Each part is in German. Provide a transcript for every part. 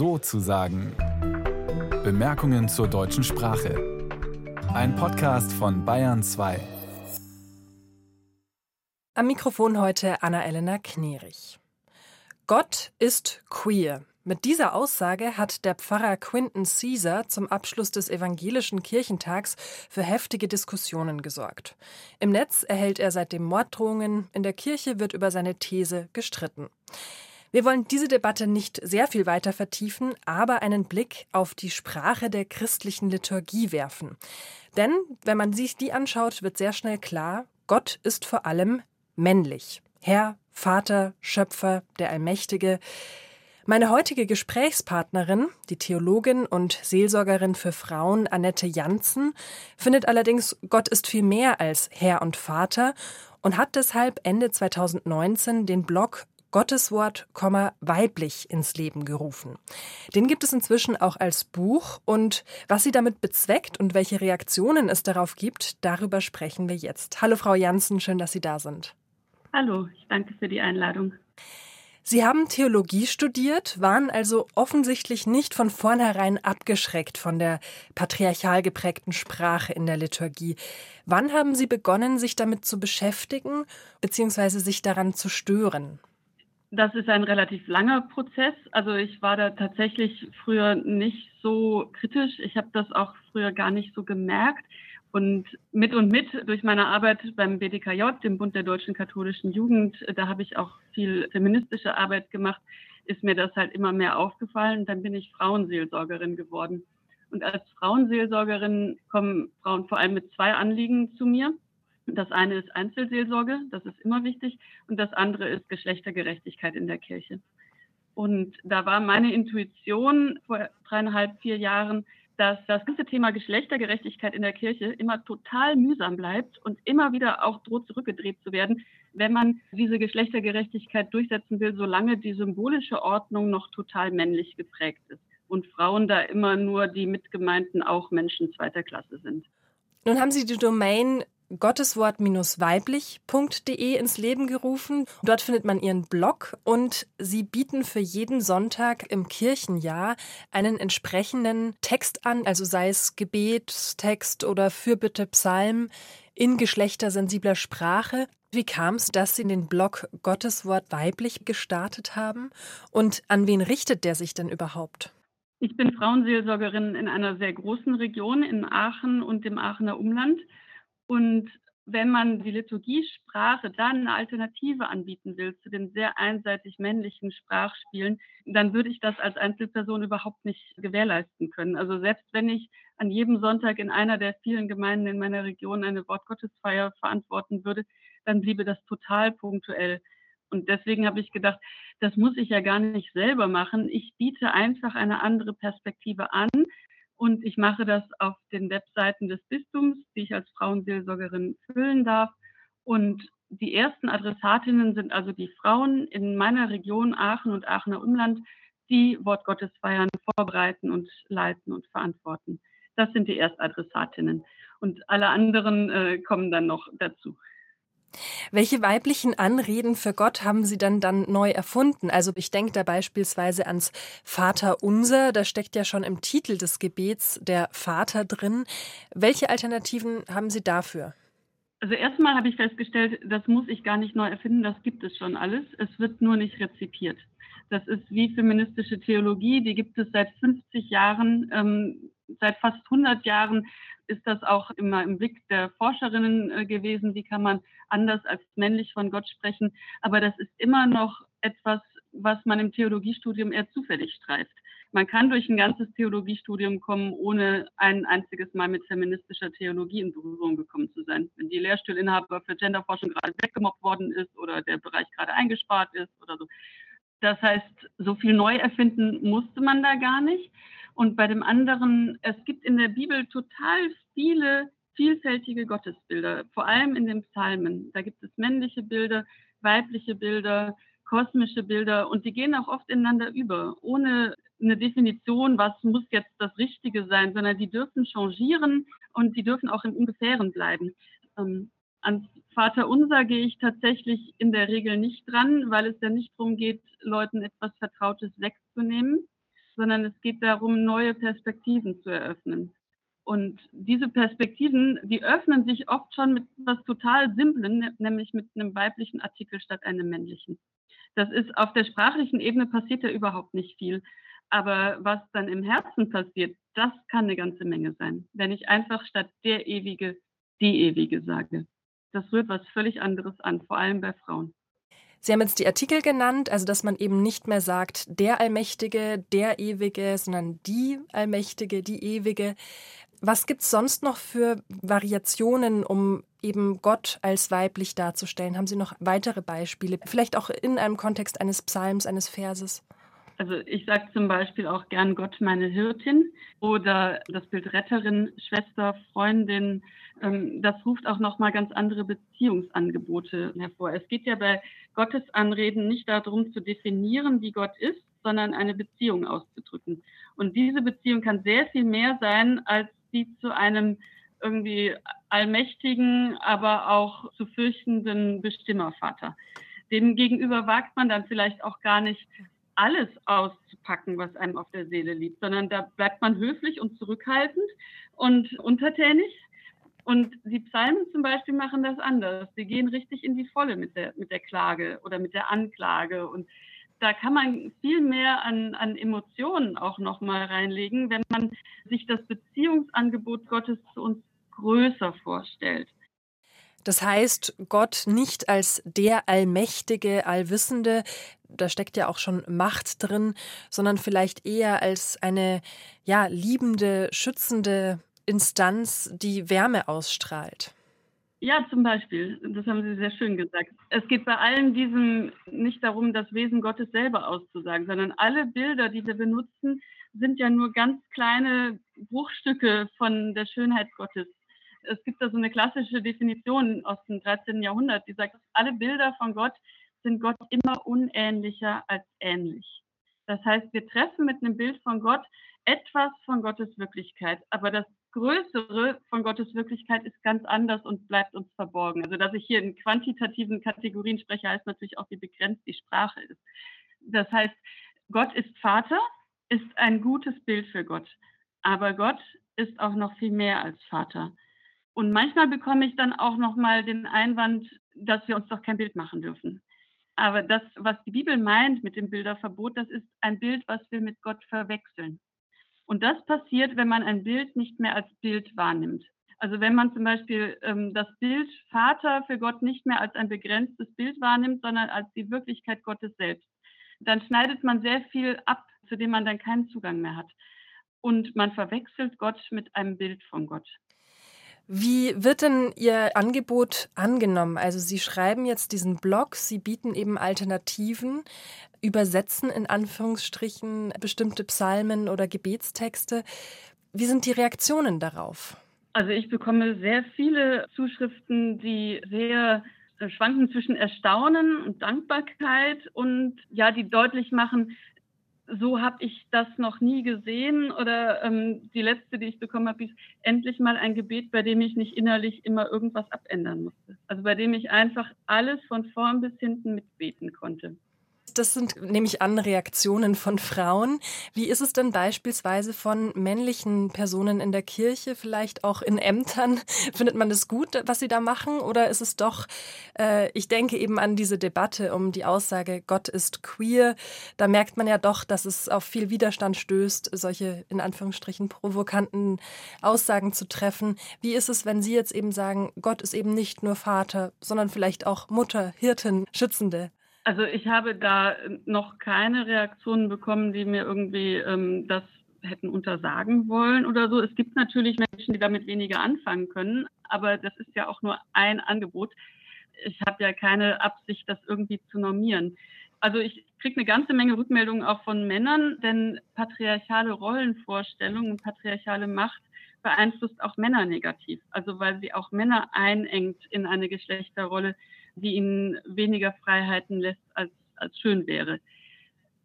so zu sagen. Bemerkungen zur deutschen Sprache. Ein Podcast von Bayern 2. Am Mikrofon heute Anna-Elena Knerich. Gott ist queer. Mit dieser Aussage hat der Pfarrer Quinton Caesar zum Abschluss des evangelischen Kirchentags für heftige Diskussionen gesorgt. Im Netz erhält er seitdem Morddrohungen, in der Kirche wird über seine These gestritten. Wir wollen diese Debatte nicht sehr viel weiter vertiefen, aber einen Blick auf die Sprache der christlichen Liturgie werfen. Denn wenn man sich die anschaut, wird sehr schnell klar, Gott ist vor allem männlich. Herr, Vater, Schöpfer, der Allmächtige. Meine heutige Gesprächspartnerin, die Theologin und Seelsorgerin für Frauen Annette Janssen, findet allerdings, Gott ist viel mehr als Herr und Vater und hat deshalb Ende 2019 den Blog Gotteswort, weiblich ins Leben gerufen. Den gibt es inzwischen auch als Buch und was sie damit bezweckt und welche Reaktionen es darauf gibt, darüber sprechen wir jetzt. Hallo Frau Janssen, schön, dass Sie da sind. Hallo, ich danke für die Einladung. Sie haben Theologie studiert, waren also offensichtlich nicht von vornherein abgeschreckt von der patriarchal geprägten Sprache in der Liturgie. Wann haben Sie begonnen, sich damit zu beschäftigen bzw. sich daran zu stören? Das ist ein relativ langer Prozess. Also ich war da tatsächlich früher nicht so kritisch. Ich habe das auch früher gar nicht so gemerkt. Und mit und mit durch meine Arbeit beim BDKJ, dem Bund der deutschen katholischen Jugend, da habe ich auch viel feministische Arbeit gemacht, ist mir das halt immer mehr aufgefallen. Dann bin ich Frauenseelsorgerin geworden. Und als Frauenseelsorgerin kommen Frauen vor allem mit zwei Anliegen zu mir. Das eine ist Einzelseelsorge, das ist immer wichtig. Und das andere ist Geschlechtergerechtigkeit in der Kirche. Und da war meine Intuition vor dreieinhalb, vier Jahren, dass das ganze Thema Geschlechtergerechtigkeit in der Kirche immer total mühsam bleibt und immer wieder auch droht zurückgedreht zu werden, wenn man diese Geschlechtergerechtigkeit durchsetzen will, solange die symbolische Ordnung noch total männlich geprägt ist und Frauen da immer nur die mitgemeinten auch Menschen zweiter Klasse sind. Nun haben Sie die Domain gotteswort-weiblich.de ins Leben gerufen. Dort findet man ihren Blog und sie bieten für jeden Sonntag im Kirchenjahr einen entsprechenden Text an, also sei es Gebetstext oder Fürbitte Psalm in geschlechtersensibler Sprache. Wie kam es, dass Sie den Blog Gotteswort weiblich gestartet haben? Und an wen richtet der sich denn überhaupt? Ich bin Frauenseelsorgerin in einer sehr großen Region in Aachen und dem Aachener Umland. Und wenn man die Liturgiesprache dann eine Alternative anbieten will zu den sehr einseitig männlichen Sprachspielen, dann würde ich das als Einzelperson überhaupt nicht gewährleisten können. Also selbst wenn ich an jedem Sonntag in einer der vielen Gemeinden in meiner Region eine Wortgottesfeier verantworten würde, dann bliebe das total punktuell. Und deswegen habe ich gedacht, das muss ich ja gar nicht selber machen. Ich biete einfach eine andere Perspektive an, und ich mache das auf den Webseiten des Bistums, die ich als Frauenseelsorgerin füllen darf. Und die ersten Adressatinnen sind also die Frauen in meiner Region Aachen und Aachener Umland, die Wortgottesfeiern vorbereiten und leiten und verantworten. Das sind die Erstadressatinnen. Und alle anderen äh, kommen dann noch dazu. Welche weiblichen Anreden für Gott haben Sie dann dann neu erfunden? Also ich denke da beispielsweise ans Vater unser, da steckt ja schon im Titel des Gebets der Vater drin. Welche Alternativen haben Sie dafür? Also erstmal habe ich festgestellt, das muss ich gar nicht neu erfinden, das gibt es schon alles. Es wird nur nicht rezipiert. Das ist wie feministische Theologie, die gibt es seit 50 Jahren, ähm, seit fast 100 Jahren ist das auch immer im Blick der Forscherinnen äh, gewesen. Wie kann man anders als männlich von Gott sprechen? Aber das ist immer noch etwas, was man im Theologiestudium eher zufällig streift. Man kann durch ein ganzes Theologiestudium kommen, ohne ein einziges Mal mit feministischer Theologie in Berührung gekommen zu sein. Wenn die Lehrstuhlinhaber für Genderforschung gerade weggemobbt worden ist oder der Bereich gerade eingespart ist oder so. Das heißt, so viel neu erfinden musste man da gar nicht. Und bei dem anderen, es gibt in der Bibel total viele vielfältige Gottesbilder, vor allem in den Psalmen. Da gibt es männliche Bilder, weibliche Bilder, kosmische Bilder und die gehen auch oft ineinander über, ohne eine Definition, was muss jetzt das Richtige sein, sondern die dürfen changieren und die dürfen auch im Ungefähren bleiben. Ähm, ans Vater Unser gehe ich tatsächlich in der Regel nicht dran, weil es ja nicht darum geht, Leuten etwas Vertrautes wegzunehmen, sondern es geht darum, neue Perspektiven zu eröffnen. Und diese Perspektiven, die öffnen sich oft schon mit etwas total Simplen, ne, nämlich mit einem weiblichen Artikel statt einem männlichen. Das ist auf der sprachlichen Ebene passiert ja überhaupt nicht viel. Aber was dann im Herzen passiert, das kann eine ganze Menge sein. Wenn ich einfach statt der Ewige die Ewige sage. Das rührt was völlig anderes an, vor allem bei Frauen. Sie haben jetzt die Artikel genannt, also dass man eben nicht mehr sagt der Allmächtige, der Ewige, sondern die Allmächtige, die Ewige. Was gibt es sonst noch für Variationen, um eben Gott als weiblich darzustellen? Haben Sie noch weitere Beispiele? Vielleicht auch in einem Kontext eines Psalms, eines Verses? Also ich sage zum Beispiel auch gern Gott meine Hirtin oder das Bild Retterin, Schwester, Freundin. Ähm, das ruft auch nochmal ganz andere Beziehungsangebote hervor. Es geht ja bei Gottes Anreden nicht darum zu definieren, wie Gott ist, sondern eine Beziehung auszudrücken. Und diese Beziehung kann sehr viel mehr sein als die zu einem irgendwie allmächtigen, aber auch zu fürchtenden Bestimmervater. Dem gegenüber wagt man dann vielleicht auch gar nicht alles auszupacken, was einem auf der Seele liegt, sondern da bleibt man höflich und zurückhaltend und untertänig. Und die Psalmen zum Beispiel machen das anders. Sie gehen richtig in die Volle mit der, mit der Klage oder mit der Anklage und da kann man viel mehr an, an Emotionen auch nochmal reinlegen, wenn man sich das Beziehungsangebot Gottes zu uns größer vorstellt. Das heißt, Gott nicht als der Allmächtige, Allwissende, da steckt ja auch schon Macht drin, sondern vielleicht eher als eine ja, liebende, schützende Instanz, die Wärme ausstrahlt. Ja, zum Beispiel. Das haben Sie sehr schön gesagt. Es geht bei allem diesem nicht darum, das Wesen Gottes selber auszusagen, sondern alle Bilder, die wir benutzen, sind ja nur ganz kleine Bruchstücke von der Schönheit Gottes. Es gibt da so eine klassische Definition aus dem 13. Jahrhundert, die sagt, alle Bilder von Gott sind Gott immer unähnlicher als ähnlich. Das heißt, wir treffen mit einem Bild von Gott etwas von Gottes Wirklichkeit, aber das Größere von Gottes Wirklichkeit ist ganz anders und bleibt uns verborgen. Also, dass ich hier in quantitativen Kategorien spreche, heißt natürlich auch, wie begrenzt die Sprache ist. Das heißt, Gott ist Vater, ist ein gutes Bild für Gott. Aber Gott ist auch noch viel mehr als Vater. Und manchmal bekomme ich dann auch noch mal den Einwand, dass wir uns doch kein Bild machen dürfen. Aber das, was die Bibel meint mit dem Bilderverbot, das ist ein Bild, was wir mit Gott verwechseln. Und das passiert, wenn man ein Bild nicht mehr als Bild wahrnimmt. Also wenn man zum Beispiel ähm, das Bild Vater für Gott nicht mehr als ein begrenztes Bild wahrnimmt, sondern als die Wirklichkeit Gottes selbst, dann schneidet man sehr viel ab, zu dem man dann keinen Zugang mehr hat. Und man verwechselt Gott mit einem Bild von Gott. Wie wird denn Ihr Angebot angenommen? Also Sie schreiben jetzt diesen Blog, Sie bieten eben Alternativen, übersetzen in Anführungsstrichen bestimmte Psalmen oder Gebetstexte. Wie sind die Reaktionen darauf? Also ich bekomme sehr viele Zuschriften, die sehr äh, schwanken zwischen Erstaunen und Dankbarkeit und ja, die deutlich machen, so habe ich das noch nie gesehen. Oder ähm, die letzte, die ich bekommen habe, ist endlich mal ein Gebet, bei dem ich nicht innerlich immer irgendwas abändern musste. Also bei dem ich einfach alles von vorn bis hinten mitbeten konnte. Das sind nämlich an Reaktionen von Frauen. Wie ist es denn beispielsweise von männlichen Personen in der Kirche, vielleicht auch in Ämtern? Findet man das gut, was sie da machen? Oder ist es doch, äh, ich denke eben an diese Debatte um die Aussage, Gott ist queer. Da merkt man ja doch, dass es auf viel Widerstand stößt, solche in Anführungsstrichen provokanten Aussagen zu treffen. Wie ist es, wenn Sie jetzt eben sagen, Gott ist eben nicht nur Vater, sondern vielleicht auch Mutter, Hirtin, Schützende? Also ich habe da noch keine Reaktionen bekommen, die mir irgendwie ähm, das hätten untersagen wollen oder so. Es gibt natürlich Menschen, die damit weniger anfangen können, aber das ist ja auch nur ein Angebot. Ich habe ja keine Absicht, das irgendwie zu normieren. Also ich kriege eine ganze Menge Rückmeldungen auch von Männern, denn patriarchale Rollenvorstellungen patriarchale Macht beeinflusst auch Männer negativ. Also weil sie auch Männer einengt in eine Geschlechterrolle, die ihnen weniger Freiheiten lässt, als, als schön wäre.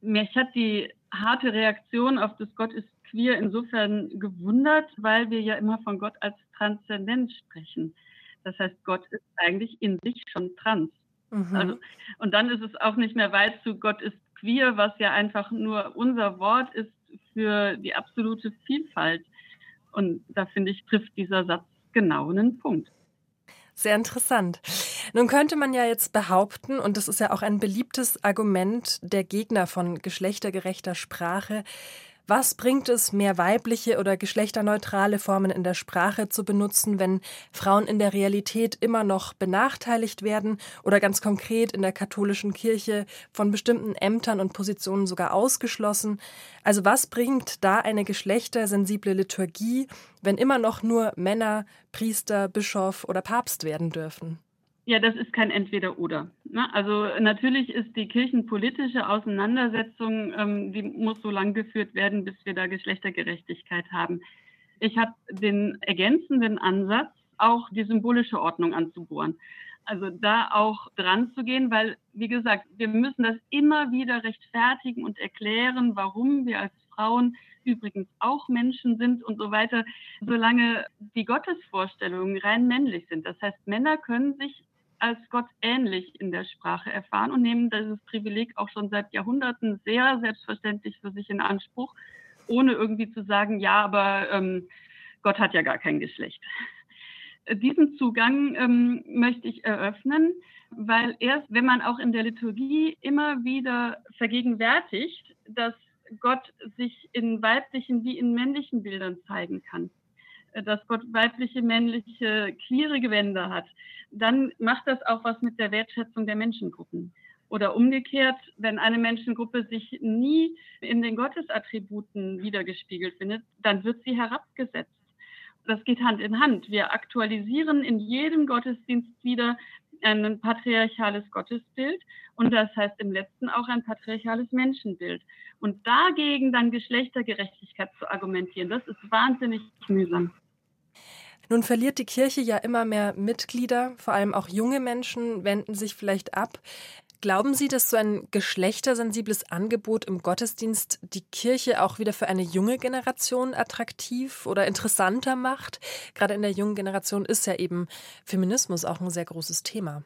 Mich hat die harte Reaktion auf das Gott ist queer insofern gewundert, weil wir ja immer von Gott als Transzendenz sprechen. Das heißt, Gott ist eigentlich in sich schon trans. Mhm. Also, und dann ist es auch nicht mehr weit zu Gott ist queer, was ja einfach nur unser Wort ist für die absolute Vielfalt. Und da finde ich, trifft dieser Satz genau einen Punkt. Sehr interessant. Nun könnte man ja jetzt behaupten, und das ist ja auch ein beliebtes Argument der Gegner von geschlechtergerechter Sprache, was bringt es, mehr weibliche oder geschlechterneutrale Formen in der Sprache zu benutzen, wenn Frauen in der Realität immer noch benachteiligt werden oder ganz konkret in der katholischen Kirche von bestimmten Ämtern und Positionen sogar ausgeschlossen? Also was bringt da eine geschlechtersensible Liturgie, wenn immer noch nur Männer Priester, Bischof oder Papst werden dürfen? Ja, das ist kein Entweder-Oder. Ne? Also natürlich ist die kirchenpolitische Auseinandersetzung, ähm, die muss so lang geführt werden, bis wir da Geschlechtergerechtigkeit haben. Ich habe den ergänzenden Ansatz, auch die symbolische Ordnung anzubohren. Also da auch dran zu gehen, weil, wie gesagt, wir müssen das immer wieder rechtfertigen und erklären, warum wir als Frauen übrigens auch Menschen sind und so weiter, solange die Gottesvorstellungen rein männlich sind. Das heißt, Männer können sich als Gott ähnlich in der Sprache erfahren und nehmen dieses Privileg auch schon seit Jahrhunderten sehr selbstverständlich für sich in Anspruch, ohne irgendwie zu sagen, ja, aber ähm, Gott hat ja gar kein Geschlecht. Diesen Zugang ähm, möchte ich eröffnen, weil erst wenn man auch in der Liturgie immer wieder vergegenwärtigt, dass Gott sich in weiblichen wie in männlichen Bildern zeigen kann, dass Gott weibliche, männliche, queere Gewänder hat, dann macht das auch was mit der Wertschätzung der Menschengruppen. Oder umgekehrt, wenn eine Menschengruppe sich nie in den Gottesattributen wiedergespiegelt findet, dann wird sie herabgesetzt. Das geht Hand in Hand. Wir aktualisieren in jedem Gottesdienst wieder ein patriarchales Gottesbild und das heißt im letzten auch ein patriarchales Menschenbild. Und dagegen dann Geschlechtergerechtigkeit zu argumentieren, das ist wahnsinnig mühsam. Nun verliert die Kirche ja immer mehr Mitglieder, vor allem auch junge Menschen wenden sich vielleicht ab. Glauben Sie, dass so ein geschlechtersensibles Angebot im Gottesdienst die Kirche auch wieder für eine junge Generation attraktiv oder interessanter macht? Gerade in der jungen Generation ist ja eben Feminismus auch ein sehr großes Thema.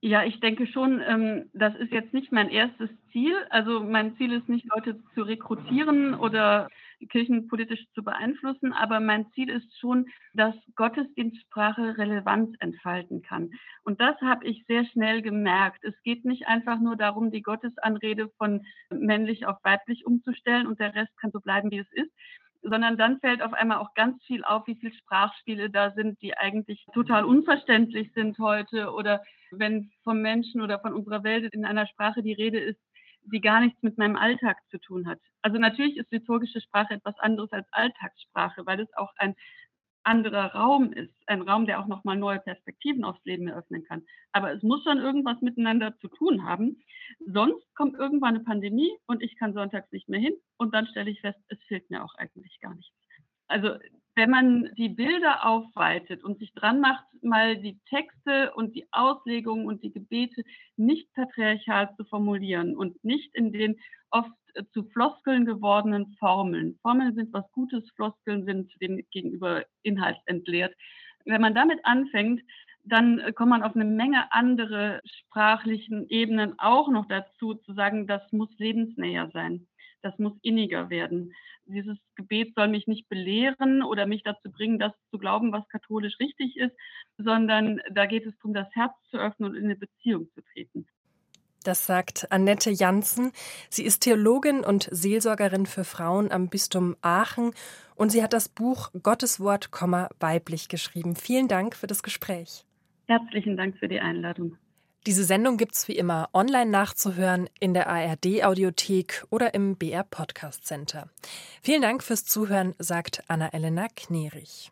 Ja, ich denke schon, ähm, das ist jetzt nicht mein erstes Ziel. Also mein Ziel ist nicht, Leute zu rekrutieren oder kirchenpolitisch zu beeinflussen, aber mein Ziel ist schon, dass Gottesdienstsprache Relevanz entfalten kann. Und das habe ich sehr schnell gemerkt. Es geht nicht einfach nur darum, die Gottesanrede von männlich auf weiblich umzustellen und der Rest kann so bleiben, wie es ist, sondern dann fällt auf einmal auch ganz viel auf, wie viele Sprachspiele da sind, die eigentlich total unverständlich sind heute oder wenn vom Menschen oder von unserer Welt in einer Sprache die Rede ist, die gar nichts mit meinem Alltag zu tun hat. Also natürlich ist liturgische Sprache etwas anderes als Alltagssprache, weil es auch ein anderer Raum ist, ein Raum, der auch nochmal neue Perspektiven aufs Leben eröffnen kann. Aber es muss schon irgendwas miteinander zu tun haben. Sonst kommt irgendwann eine Pandemie und ich kann sonntags nicht mehr hin und dann stelle ich fest, es fehlt mir auch eigentlich gar nichts. Also wenn man die Bilder aufweitet und sich dran macht, mal die Texte und die Auslegungen und die Gebete nicht patriarchal zu formulieren und nicht in den oft zu Floskeln gewordenen Formeln. Formeln sind was Gutes, Floskeln sind dem gegenüber inhaltsentleert. Wenn man damit anfängt, dann kommt man auf eine Menge andere sprachlichen Ebenen auch noch dazu, zu sagen, das muss lebensnäher sein das muss inniger werden. Dieses Gebet soll mich nicht belehren oder mich dazu bringen, das zu glauben, was katholisch richtig ist, sondern da geht es darum, das Herz zu öffnen und in eine Beziehung zu treten. Das sagt Annette Janssen. Sie ist Theologin und Seelsorgerin für Frauen am Bistum Aachen und sie hat das Buch Gottes Wort, weiblich geschrieben. Vielen Dank für das Gespräch. Herzlichen Dank für die Einladung. Diese Sendung gibt es wie immer online nachzuhören in der ARD Audiothek oder im BR Podcast Center. Vielen Dank fürs Zuhören, sagt Anna-Elena Knerich.